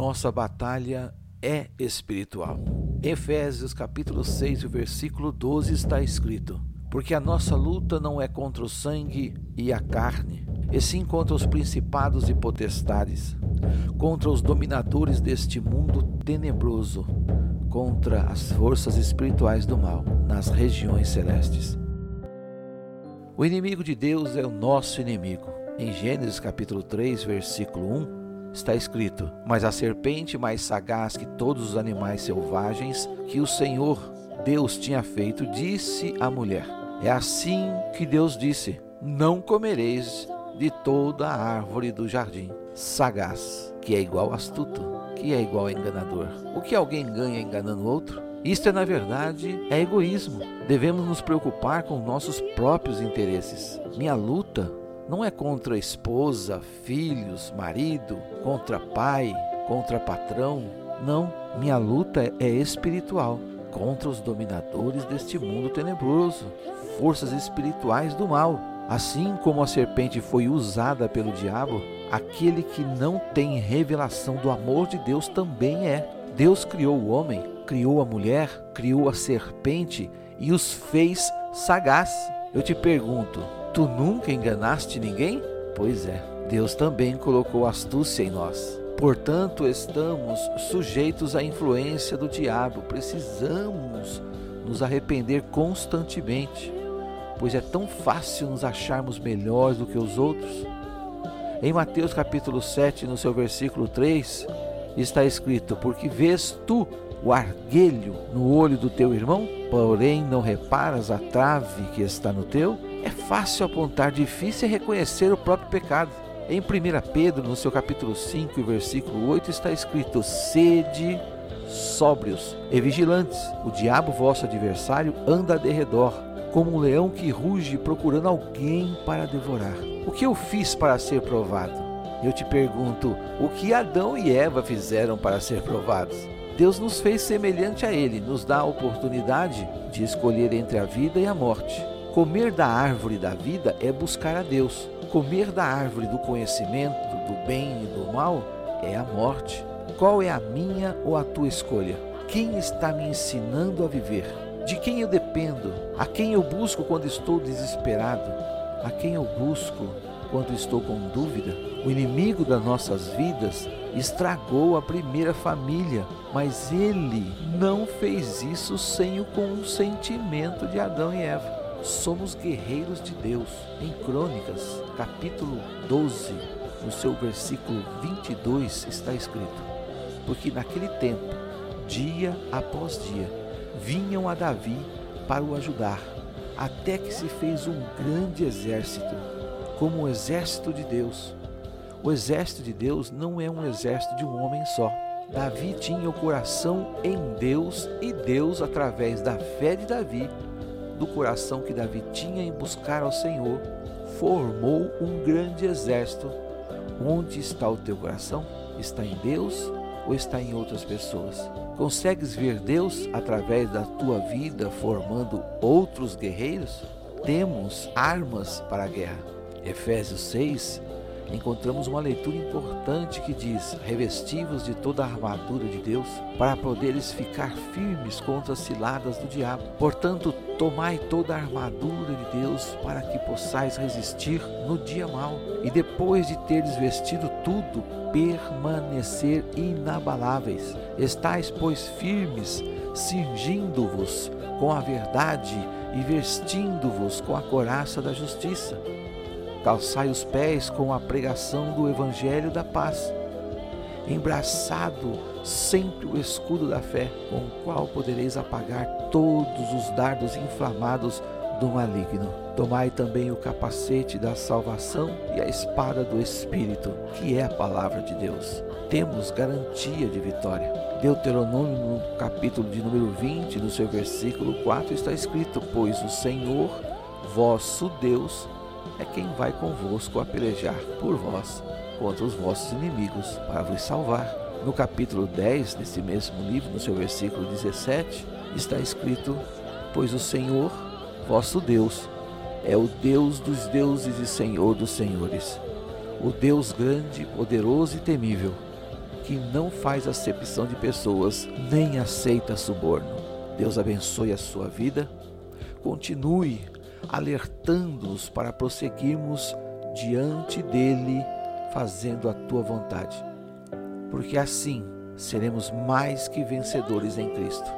Nossa batalha é espiritual. Efésios capítulo 6, versículo 12 está escrito: Porque a nossa luta não é contra o sangue e a carne, e sim contra os principados e potestades, contra os dominadores deste mundo tenebroso, contra as forças espirituais do mal nas regiões celestes. O inimigo de Deus é o nosso inimigo. Em Gênesis capítulo 3, versículo 1, está escrito: Mas a serpente mais sagaz que todos os animais selvagens que o Senhor Deus tinha feito, disse à mulher: É assim que Deus disse: Não comereis de toda a árvore do jardim. Sagaz, que é igual astuto, que é igual enganador. O que alguém ganha enganando outro? Isto é, na verdade, é egoísmo. Devemos nos preocupar com nossos próprios interesses. Minha luta não é contra esposa, filhos, marido, contra pai, contra patrão. Não, minha luta é espiritual contra os dominadores deste mundo tenebroso, forças espirituais do mal. Assim como a serpente foi usada pelo diabo, aquele que não tem revelação do amor de Deus também é. Deus criou o homem, criou a mulher, criou a serpente e os fez sagaz. Eu te pergunto, tu nunca enganaste ninguém? Pois é, Deus também colocou astúcia em nós. Portanto, estamos sujeitos à influência do diabo. Precisamos nos arrepender constantemente pois é tão fácil nos acharmos melhores do que os outros. Em Mateus capítulo 7, no seu versículo 3, está escrito: Porque vês tu o arguelho no olho do teu irmão, porém não reparas a trave que está no teu? É fácil apontar, difícil é reconhecer o próprio pecado. Em 1 Pedro, no seu capítulo 5, versículo 8, está escrito: Sede sóbrios e vigilantes. O diabo, vosso adversário, anda de redor como um leão que ruge procurando alguém para devorar. O que eu fiz para ser provado? Eu te pergunto, o que Adão e Eva fizeram para ser provados? Deus nos fez semelhante a Ele, nos dá a oportunidade de escolher entre a vida e a morte. Comer da árvore da vida é buscar a Deus. Comer da árvore do conhecimento, do bem e do mal, é a morte. Qual é a minha ou a tua escolha? Quem está me ensinando a viver? De quem eu dependo? A quem eu busco quando estou desesperado? A quem eu busco quando estou com dúvida? O inimigo das nossas vidas estragou a primeira família, mas ele não fez isso sem o consentimento de Adão e Eva. Somos guerreiros de Deus. Em Crônicas, capítulo 12, no seu versículo 22, está escrito: Porque naquele tempo, dia após dia, vinham a Davi para o ajudar, até que se fez um grande exército, como o exército de Deus. O exército de Deus não é um exército de um homem só. Davi tinha o coração em Deus e Deus, através da fé de Davi, do coração que Davi tinha em buscar ao Senhor, formou um grande exército. Onde está o teu coração? Está em Deus ou está em outras pessoas? Consegues ver Deus através da tua vida formando outros guerreiros? Temos armas para a guerra. Efésios 6 encontramos uma leitura importante que diz: revestivos de toda a armadura de Deus, para poderes ficar firmes contra as ciladas do diabo. Portanto, tomai toda a armadura de Deus para que possais resistir no dia mau, e depois de teres vestido tudo, permanecer inabaláveis. Estais, pois, firmes, cingindo-vos com a verdade e vestindo-vos com a coraça da justiça Calçai os pés com a pregação do Evangelho da paz, embraçado sempre o escudo da fé, com o qual podereis apagar todos os dardos inflamados do maligno. Tomai também o capacete da salvação e a espada do Espírito, que é a palavra de Deus. Temos garantia de vitória. Deuteronômio, no capítulo de número 20, no seu versículo 4, está escrito: Pois o Senhor, vosso Deus, é quem vai convosco a pelejar por vós contra os vossos inimigos para vos salvar. No capítulo 10 desse mesmo livro, no seu versículo 17, está escrito: Pois o Senhor, vosso Deus, é o Deus dos deuses e Senhor dos senhores, o Deus grande, poderoso e temível, que não faz acepção de pessoas nem aceita suborno. Deus abençoe a sua vida. Continue alertando-nos para prosseguirmos diante dele, fazendo a tua vontade. Porque assim seremos mais que vencedores em Cristo.